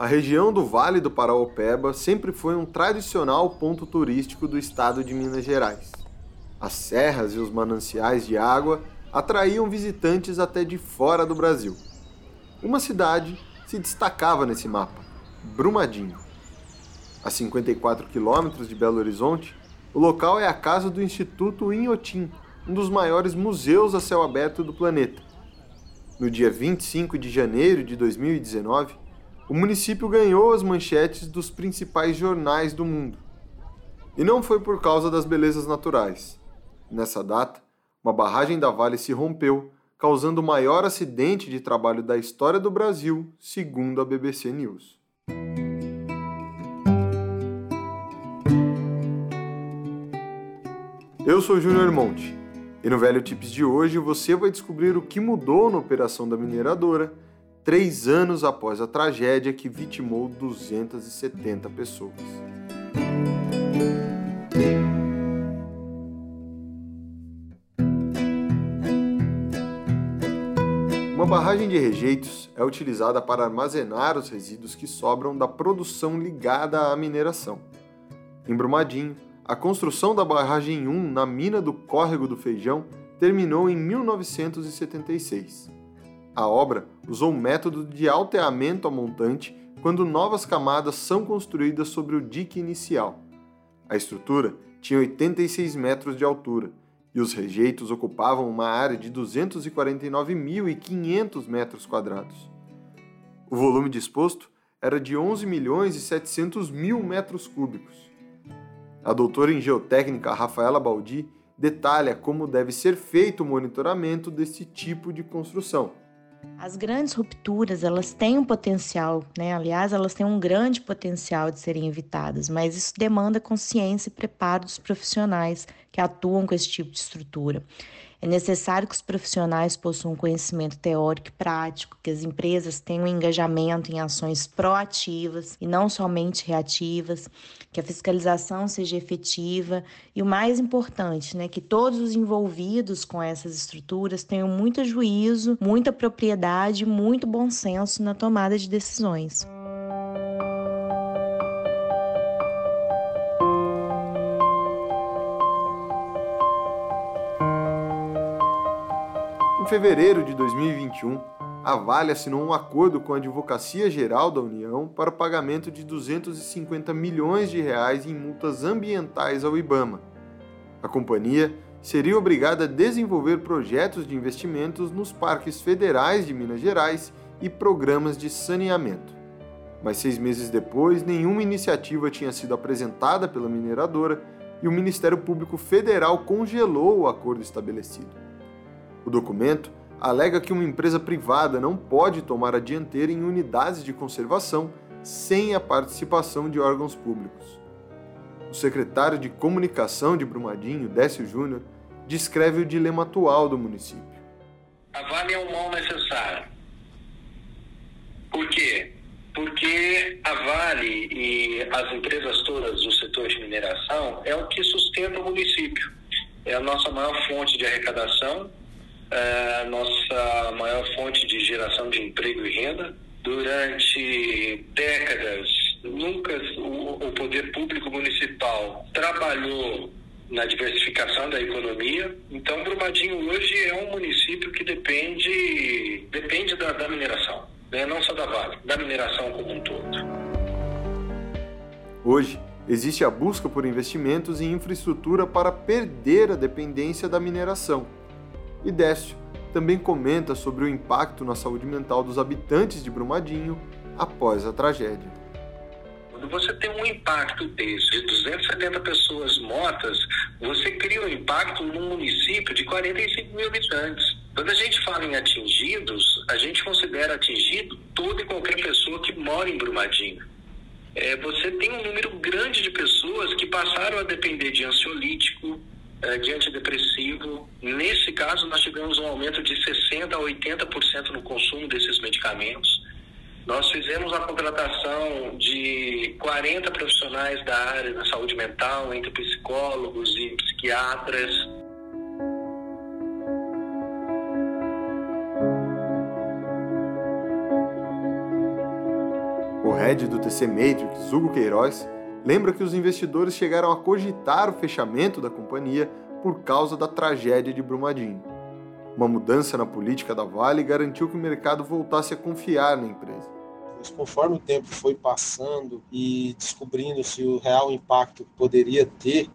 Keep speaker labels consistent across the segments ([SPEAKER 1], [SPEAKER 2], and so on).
[SPEAKER 1] A região do Vale do Paraopeba sempre foi um tradicional ponto turístico do estado de Minas Gerais. As serras e os mananciais de água atraíam visitantes até de fora do Brasil. Uma cidade se destacava nesse mapa: Brumadinho. A 54 quilômetros de Belo Horizonte, o local é a casa do Instituto Inhotim, um dos maiores museus a céu aberto do planeta. No dia 25 de janeiro de 2019, o município ganhou as manchetes dos principais jornais do mundo. E não foi por causa das belezas naturais. Nessa data, uma barragem da Vale se rompeu, causando o maior acidente de trabalho da história do Brasil, segundo a BBC News. Eu sou Júnior Monte e no Velho Tips de hoje você vai descobrir o que mudou na operação da mineradora três anos após a tragédia que vitimou 270 pessoas. Uma barragem de rejeitos é utilizada para armazenar os resíduos que sobram da produção ligada à mineração. Em Brumadinho, a construção da barragem 1 na mina do Córrego do Feijão terminou em 1976. A obra usou o método de alteamento a montante quando novas camadas são construídas sobre o dique inicial. A estrutura tinha 86 metros de altura e os rejeitos ocupavam uma área de 249.500 metros quadrados. O volume disposto era de 11 milhões e 700 mil metros cúbicos. A doutora em geotécnica Rafaela Baldi detalha como deve ser feito o monitoramento desse tipo de construção.
[SPEAKER 2] As grandes rupturas, elas têm um potencial, né? Aliás, elas têm um grande potencial de serem evitadas, mas isso demanda consciência e preparo dos profissionais que atuam com esse tipo de estrutura. É necessário que os profissionais possuam conhecimento teórico e prático, que as empresas tenham engajamento em ações proativas e não somente reativas, que a fiscalização seja efetiva e o mais importante, né, que todos os envolvidos com essas estruturas tenham muito juízo, muita propriedade, muito bom senso na tomada de decisões.
[SPEAKER 1] Fevereiro de 2021, a Vale assinou um acordo com a Advocacia Geral da União para o pagamento de 250 milhões de reais em multas ambientais ao IBAMA. A companhia seria obrigada a desenvolver projetos de investimentos nos parques federais de Minas Gerais e programas de saneamento. Mas seis meses depois, nenhuma iniciativa tinha sido apresentada pela mineradora e o Ministério Público Federal congelou o acordo estabelecido. O documento alega que uma empresa privada não pode tomar a dianteira em unidades de conservação sem a participação de órgãos públicos. O secretário de Comunicação de Brumadinho, Décio Júnior, descreve o dilema atual do município.
[SPEAKER 3] A Vale é um mal necessário. Por quê? Porque a Vale e as empresas todas do setor de mineração é o que sustenta o município. É a nossa maior fonte de arrecadação é a nossa maior fonte de geração de emprego e renda. Durante décadas, nunca o, o poder público municipal trabalhou na diversificação da economia. Então, Brumadinho hoje é um município que depende, depende da, da mineração, né? não só da Vale, da mineração como um todo.
[SPEAKER 1] Hoje, existe a busca por investimentos em infraestrutura para perder a dependência da mineração e Décio também comenta sobre o impacto na saúde mental dos habitantes de Brumadinho após a tragédia.
[SPEAKER 3] Quando você tem um impacto desse, de 270 pessoas mortas, você cria um impacto num município de 45 mil habitantes. Quando a gente fala em atingidos, a gente considera atingido toda e qualquer pessoa que mora em Brumadinho. É, você tem um número grande de pessoas que passaram a depender de ansiolítico, é, de antidepressivo. Nesse caso, nós tivemos um aumento de 60% a 80% no consumo desses medicamentos. Nós fizemos a contratação de 40 profissionais da área da saúde mental, entre psicólogos e psiquiatras.
[SPEAKER 1] O head do TC Matrix, Hugo Queiroz, lembra que os investidores chegaram a cogitar o fechamento da companhia por causa da tragédia de Brumadinho. Uma mudança na política da Vale garantiu que o mercado voltasse a confiar na empresa.
[SPEAKER 4] Mas conforme o tempo foi passando e descobrindo-se o real impacto que poderia ter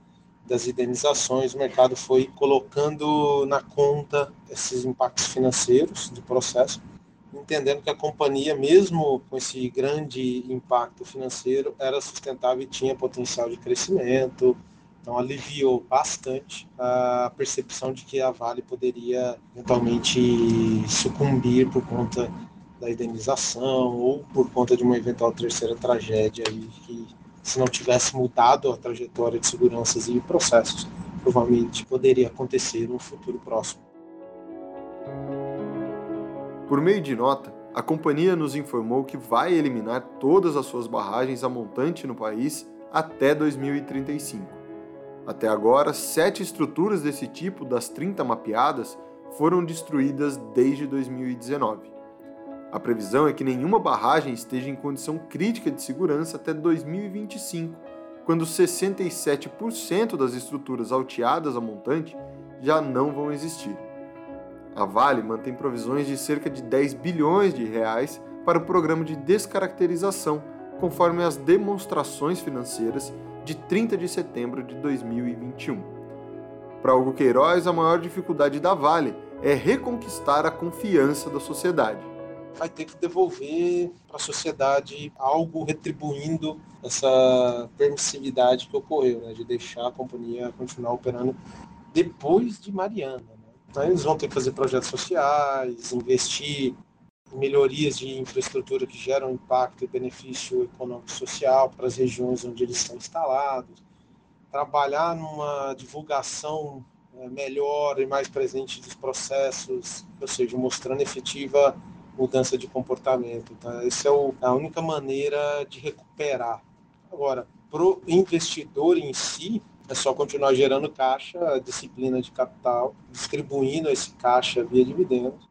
[SPEAKER 4] das indenizações, o mercado foi colocando na conta esses impactos financeiros do processo entendendo que a companhia, mesmo com esse grande impacto financeiro, era sustentável e tinha potencial de crescimento. Então, aliviou bastante a percepção de que a Vale poderia eventualmente sucumbir por conta da indenização ou por conta de uma eventual terceira tragédia que se não tivesse mudado a trajetória de seguranças e processos, provavelmente poderia acontecer no futuro próximo.
[SPEAKER 1] Por meio de nota, a companhia nos informou que vai eliminar todas as suas barragens a montante no país até 2035. Até agora, sete estruturas desse tipo das 30 mapeadas foram destruídas desde 2019. A previsão é que nenhuma barragem esteja em condição crítica de segurança até 2025, quando 67% das estruturas alteadas a montante já não vão existir. A Vale mantém provisões de cerca de 10 bilhões de reais para o programa de descaracterização, conforme as demonstrações financeiras de 30 de setembro de 2021. Para Hugo Queiroz, a maior dificuldade da Vale é reconquistar a confiança da sociedade.
[SPEAKER 4] Vai ter que devolver para a sociedade algo retribuindo essa permissividade que ocorreu, né, de deixar a companhia continuar operando depois de Mariana. Então, eles vão ter que fazer projetos sociais, investir em melhorias de infraestrutura que geram impacto e benefício econômico e social para as regiões onde eles estão instalados, trabalhar numa divulgação é, melhor e mais presente dos processos, ou seja, mostrando efetiva mudança de comportamento. Tá? Essa é o, a única maneira de recuperar. Agora, para o investidor em si, é só continuar gerando caixa, disciplina de capital, distribuindo esse caixa via dividendos.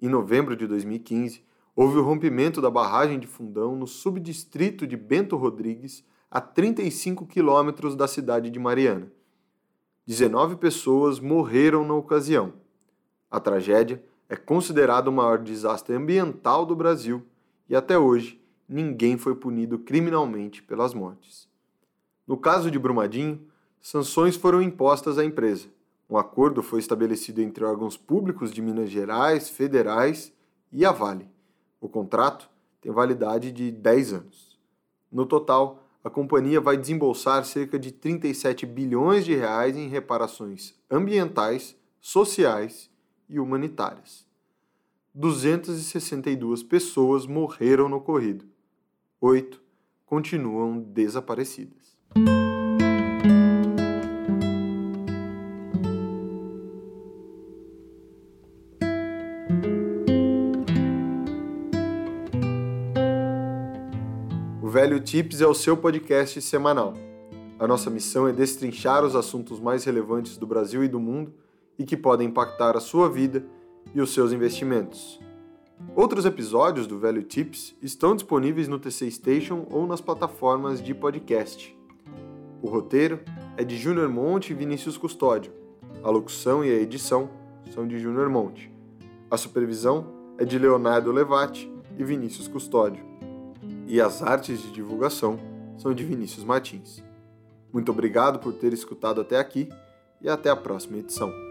[SPEAKER 1] Em novembro de 2015, houve o rompimento da barragem de Fundão no subdistrito de Bento Rodrigues, a 35 quilômetros da cidade de Mariana. 19 pessoas morreram na ocasião. A tragédia é considerada o maior desastre ambiental do Brasil e até hoje ninguém foi punido criminalmente pelas mortes. No caso de Brumadinho, sanções foram impostas à empresa. Um acordo foi estabelecido entre órgãos públicos de Minas Gerais, federais e a Vale. O contrato tem validade de 10 anos. No total, a companhia vai desembolsar cerca de 37 bilhões de reais em reparações ambientais, sociais e humanitárias. 262 pessoas morreram no ocorrido. Oito continuam desaparecidas. O Velho Tips é o seu podcast semanal. A nossa missão é destrinchar os assuntos mais relevantes do Brasil e do mundo e que podem impactar a sua vida e os seus investimentos. Outros episódios do Velho Tips estão disponíveis no TC Station ou nas plataformas de podcast. O roteiro é de Júnior Monte e Vinícius Custódio. A locução e a edição são de Júnior Monte. A supervisão é de Leonardo Levati e Vinícius Custódio. E as artes de divulgação são de Vinícius Martins. Muito obrigado por ter escutado até aqui e até a próxima edição.